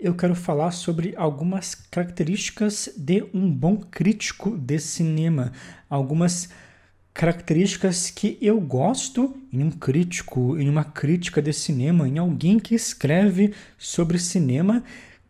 eu quero falar sobre algumas características de um bom crítico de cinema, algumas características que eu gosto em um crítico, em uma crítica de cinema, em alguém que escreve sobre cinema,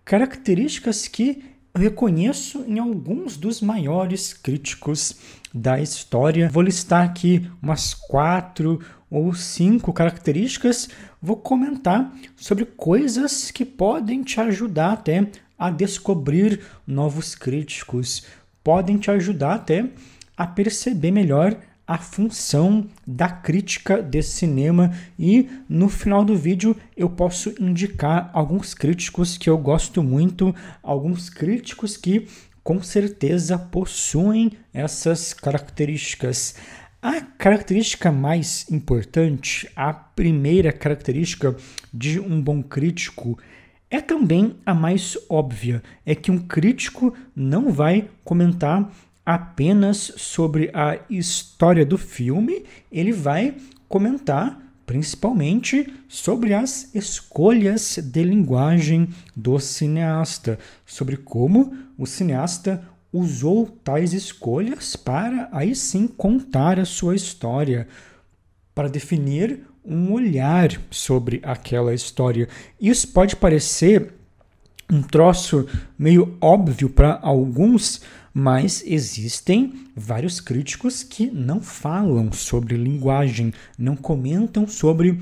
características que eu reconheço em alguns dos maiores críticos da história. Vou listar aqui umas quatro ou cinco características. Vou comentar sobre coisas que podem te ajudar até a descobrir novos críticos, podem te ajudar até a perceber melhor a função da crítica de cinema e no final do vídeo eu posso indicar alguns críticos que eu gosto muito, alguns críticos que com certeza possuem essas características. A característica mais importante, a primeira característica de um bom crítico, é também a mais óbvia: é que um crítico não vai comentar apenas sobre a história do filme, ele vai comentar principalmente sobre as escolhas de linguagem do cineasta, sobre como o cineasta usou tais escolhas para aí sim contar a sua história, para definir um olhar sobre aquela história. Isso pode parecer um troço meio óbvio para alguns, mas existem vários críticos que não falam sobre linguagem, não comentam sobre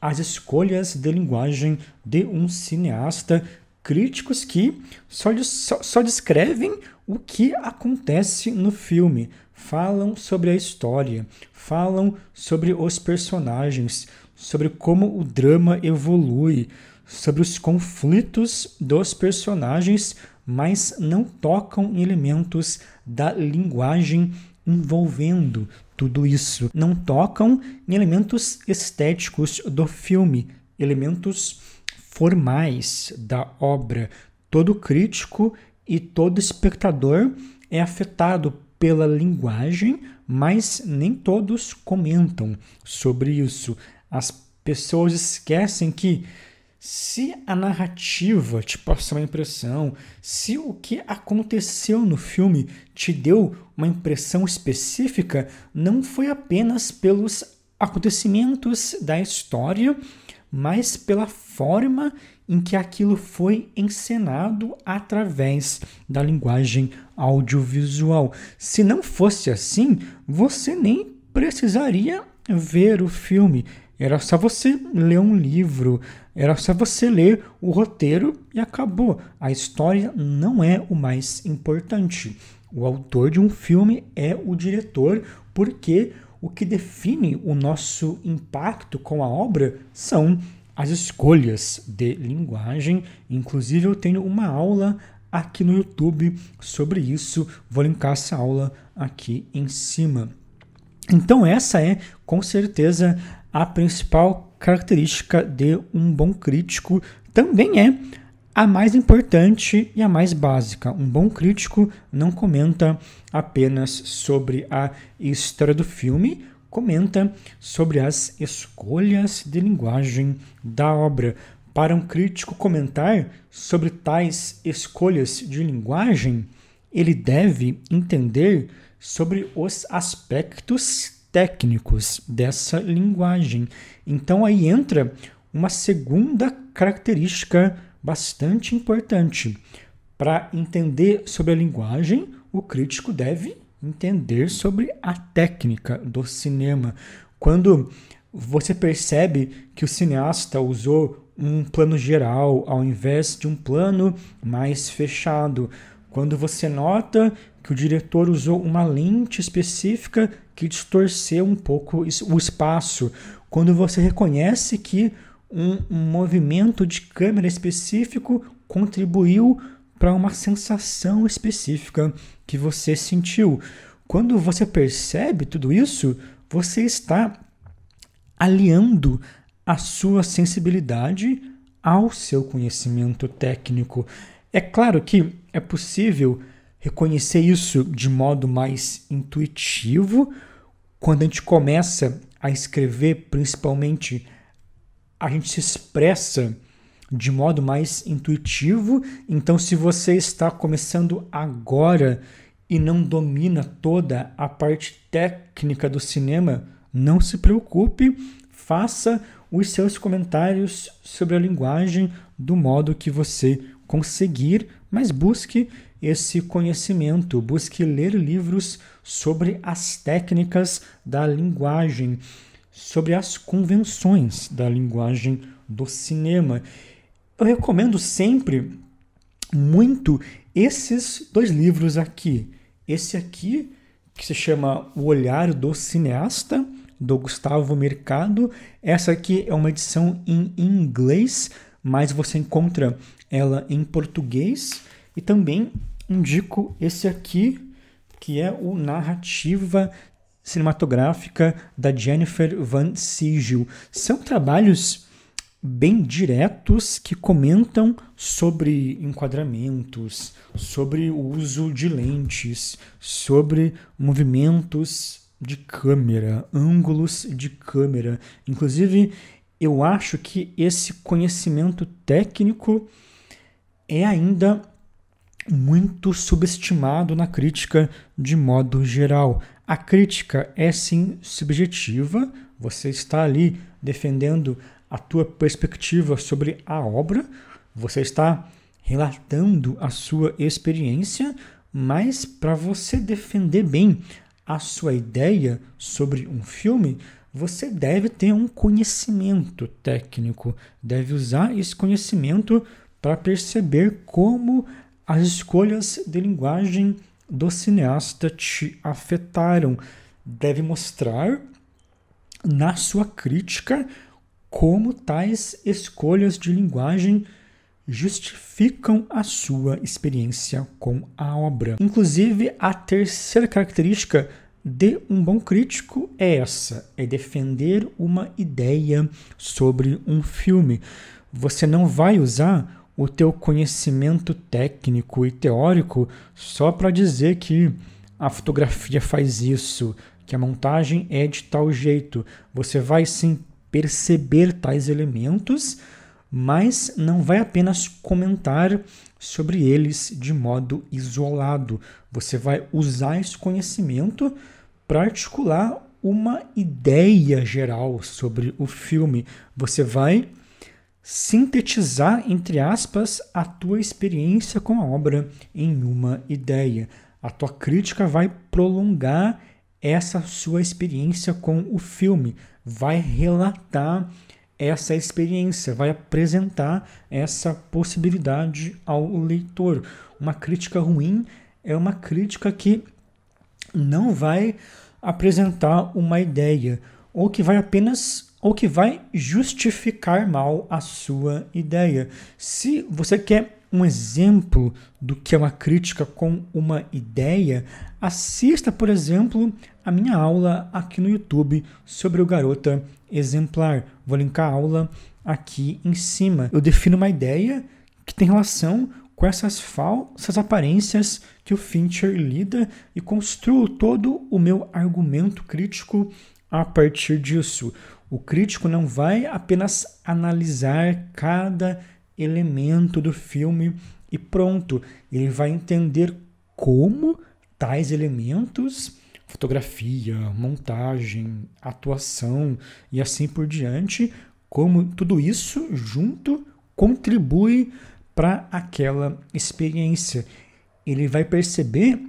as escolhas de linguagem de um cineasta, críticos que só, só, só descrevem o que acontece no filme, falam sobre a história, falam sobre os personagens, sobre como o drama evolui, sobre os conflitos dos personagens, mas não tocam em elementos da linguagem envolvendo tudo isso. Não tocam em elementos estéticos do filme, elementos formais da obra. Todo crítico e todo espectador é afetado pela linguagem, mas nem todos comentam sobre isso. As pessoas esquecem que se a narrativa te passou uma impressão, se o que aconteceu no filme te deu uma impressão específica, não foi apenas pelos acontecimentos da história, mas pela forma em que aquilo foi encenado através da linguagem audiovisual. Se não fosse assim, você nem precisaria ver o filme. Era só você ler um livro, era só você ler o roteiro e acabou. A história não é o mais importante. O autor de um filme é o diretor, porque o que define o nosso impacto com a obra são as escolhas de linguagem. Inclusive, eu tenho uma aula aqui no YouTube sobre isso. Vou linkar essa aula aqui em cima. Então, essa é com certeza a principal característica de um bom crítico. Também é a mais importante e a mais básica. Um bom crítico não comenta apenas sobre a história do filme, comenta sobre as escolhas de linguagem da obra. Para um crítico comentar sobre tais escolhas de linguagem, ele deve entender sobre os aspectos técnicos dessa linguagem. Então aí entra uma segunda característica bastante importante. Para entender sobre a linguagem, o crítico deve entender sobre a técnica do cinema. Quando você percebe que o cineasta usou um plano geral ao invés de um plano mais fechado, quando você nota que o diretor usou uma lente específica que distorceu um pouco o espaço, quando você reconhece que um, movimento de câmera específico contribuiu para uma sensação específica que você sentiu. Quando você percebe tudo isso, você está aliando a sua sensibilidade ao seu conhecimento técnico. É claro que é possível reconhecer isso de modo mais intuitivo quando a gente começa a escrever, principalmente, a gente se expressa de modo mais intuitivo. Então, se você está começando agora e não domina toda a parte técnica do cinema, não se preocupe, faça os seus comentários sobre a linguagem do modo que você conseguir, mas busque esse conhecimento, busque ler livros sobre as técnicas da linguagem, sobre as convenções da linguagem do cinema. Eu recomendo sempre muito esses dois livros aqui. Esse aqui, que se chama O Olhar do Cineasta, do Gustavo Mercado. Essa aqui é uma edição em inglês, mas você encontra ela em português. E também indico esse aqui, que é o Narrativa Cinematográfica da Jennifer Van Sigel. São trabalhos bem diretos que comentam sobre enquadramentos, sobre o uso de lentes, sobre movimentos de câmera, ângulos de câmera. Inclusive, eu acho que esse conhecimento técnico é ainda muito subestimado na crítica de modo geral. A crítica é sim subjetiva, você está ali defendendo a tua perspectiva sobre a obra, você está relatando a sua experiência, mas para você defender bem a sua ideia sobre um filme, você deve ter um conhecimento técnico, deve usar esse conhecimento para perceber como as escolhas de linguagem do cineasta te afetaram. Deve mostrar na sua crítica como tais escolhas de linguagem justificam a sua experiência com a obra. Inclusive, a terceira característica de um bom crítico é essa: é defender uma ideia sobre um filme. Você não vai usar o teu conhecimento técnico e teórico só para dizer que a fotografia faz isso, que a montagem é de tal jeito. Você vai sim perceber tais elementos, mas não vai apenas comentar sobre eles de modo isolado. Você vai usar esse conhecimento para articular uma ideia geral sobre o filme. Você vai sintetizar, entre aspas, a tua experiência com a obra em uma ideia. A tua crítica vai prolongar essa sua experiência com o filme, vai relatar essa experiência, vai apresentar essa possibilidade ao leitor. Uma crítica ruim é uma crítica que não vai apresentar uma ideia ou que vai apenas ou que vai justificar mal a sua ideia. Se você quer um exemplo do que é uma crítica com uma ideia, assista, por exemplo, a minha aula aqui no YouTube sobre o Garota Exemplar. Vou linkar a aula aqui em cima. Eu defino uma ideia que tem relação com essas falsas aparências que o Fincher lida e construo todo o meu argumento crítico a partir disso. O crítico não vai apenas analisar cada elemento do filme e pronto. Ele vai entender como tais elementos, fotografia, montagem, atuação e assim por diante, como tudo isso junto contribui para aquela experiência. Ele vai perceber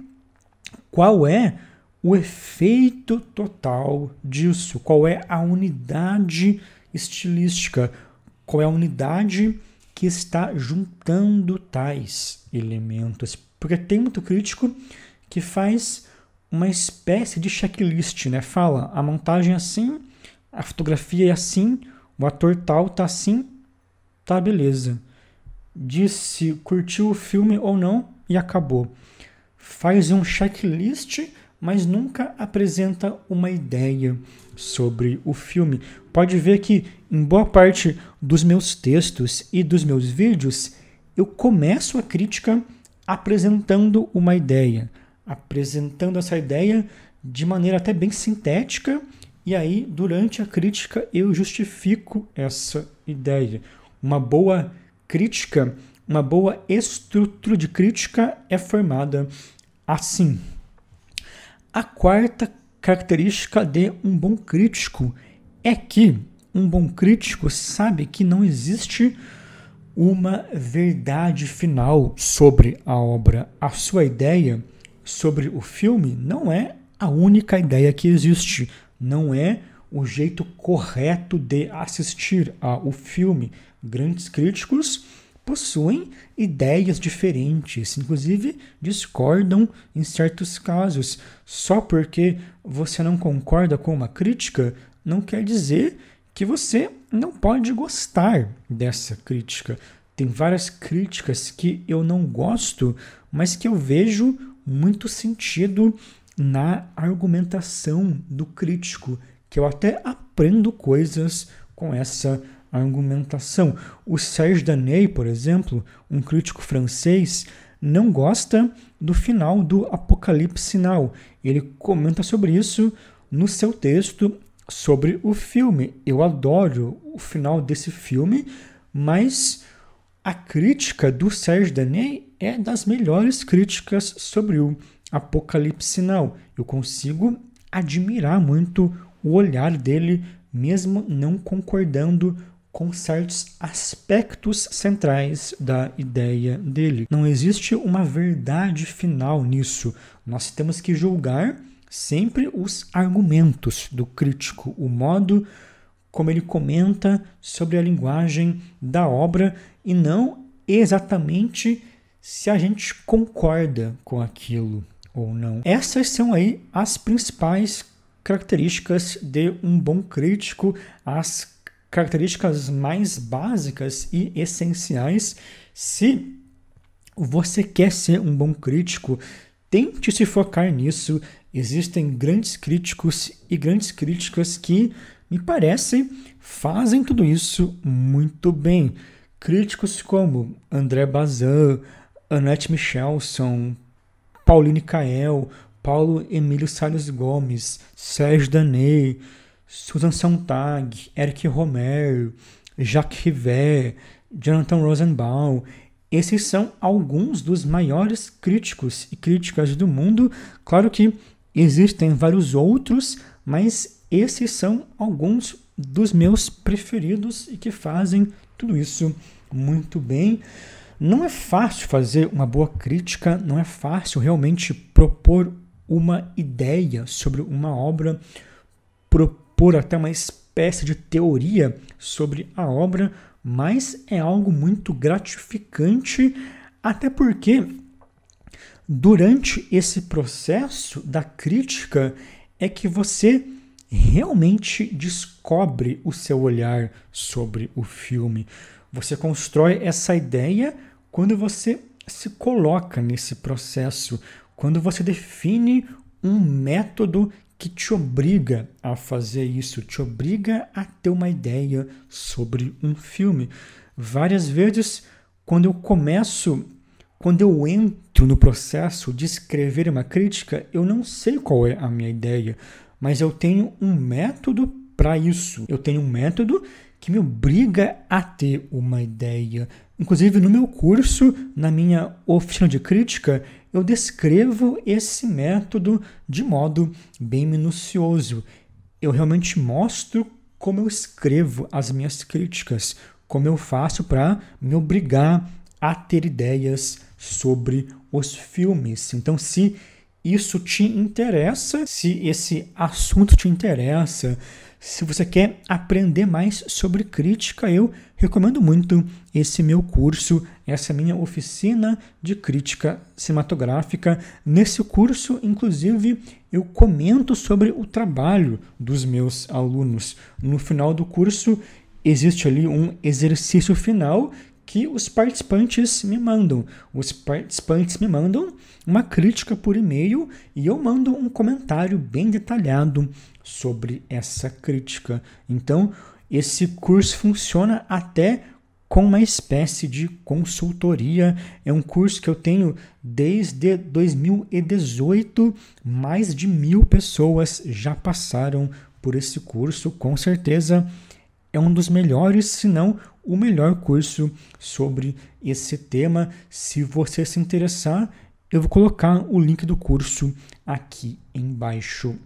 qual é o efeito total disso, qual é a unidade estilística, qual é a unidade que está juntando tais elementos. Porque tem muito crítico que faz uma espécie de checklist, né? Fala, a montagem é assim, a fotografia é assim, o ator tal tá assim, tá beleza. Diz se curtiu o filme ou não e acabou. Faz um checklist, mas nunca apresenta uma ideia sobre o filme. Pode ver que em boa parte dos meus textos e dos meus vídeos, eu começo a crítica apresentando uma ideia, apresentando essa ideia de maneira até bem sintética, e aí durante a crítica eu justifico essa ideia. Uma boa crítica, uma boa estrutura de crítica é formada assim. A quarta característica de um bom crítico é que um bom crítico sabe que não existe uma verdade final sobre a obra. A sua ideia sobre o filme não é a única ideia que existe, não é o jeito correto de assistir ao filme. Grandes críticos possuem ideias diferentes, inclusive discordam em certos casos. Só porque você não concorda com uma crítica, não quer dizer que você não pode gostar dessa crítica. Tem várias críticas que eu não gosto, mas que eu vejo muito sentido na argumentação do crítico, que eu até aprendo coisas com essa argumentação. O Serge Daney, por exemplo, um crítico francês, não gosta do final do Apocalipse Now. Ele comenta sobre isso no seu texto sobre o filme. Eu adoro o final desse filme, mas a crítica do Serge Daney é das melhores críticas sobre o Apocalipse Now. Eu consigo admirar muito o olhar dele, mesmo não concordando com certos aspectos centrais da ideia dele. Não existe uma verdade final nisso. Nós temos que julgar sempre os argumentos do crítico, o modo como ele comenta sobre a linguagem da obra e não exatamente se a gente concorda com aquilo ou não. Essas são aí as principais características de um bom crítico, as características mais básicas e essenciais se você quer ser um bom crítico, tente se focar nisso. Existem grandes críticos e grandes críticas que, me parecem, fazem tudo isso muito bem. Críticos como André Bazin, Annette Michelson, Pauline Kael, Paulo Emílio Salles Gomes, Sérgio Daney, Susan Sontag, Eric Romer, Jacques Rivet, Jonathan Rosenbaum. Esses são alguns dos maiores críticos e críticas do mundo. Claro que existem vários outros, mas esses são alguns dos meus preferidos e que fazem tudo isso muito bem. Não é fácil fazer uma boa crítica, não é fácil realmente propor uma ideia sobre uma obra, propor até uma espécie de teoria sobre a obra, mas é algo muito gratificante, até porque durante esse processo da crítica é que você realmente descobre o seu olhar sobre o filme. Você constrói essa ideia quando você se coloca nesse processo, quando você define um método que te obriga a fazer isso, te obriga a ter uma ideia sobre um filme. Várias vezes, quando eu começo, quando eu entro no processo de escrever uma crítica, eu não sei qual é a minha ideia, mas eu tenho um método para isso. Eu tenho um método que me obriga a ter uma ideia. Inclusive, no meu curso, na minha oficina de crítica, eu descrevo esse método de modo bem minucioso. Eu realmente mostro como eu escrevo as minhas críticas, como eu faço para me obrigar a ter ideias sobre os filmes. Então, se isso te interessa, se esse assunto te interessa, se você quer aprender mais sobre crítica, eu recomendo muito esse meu curso, essa minha oficina de crítica cinematográfica. Nesse curso, inclusive, eu comento sobre o trabalho dos meus alunos. No final do curso, existe ali um exercício final que os participantes me mandam. Os participantes me mandam uma crítica por e-mail e eu mando um comentário bem detalhado sobre essa crítica. Então, esse curso funciona até com uma espécie de consultoria. É um curso que eu tenho desde 2018. Mais de mil pessoas já passaram por esse curso. Com certeza é um dos melhores, se não o melhor curso sobre esse tema. Se você se interessar, eu vou colocar o link do curso aqui embaixo.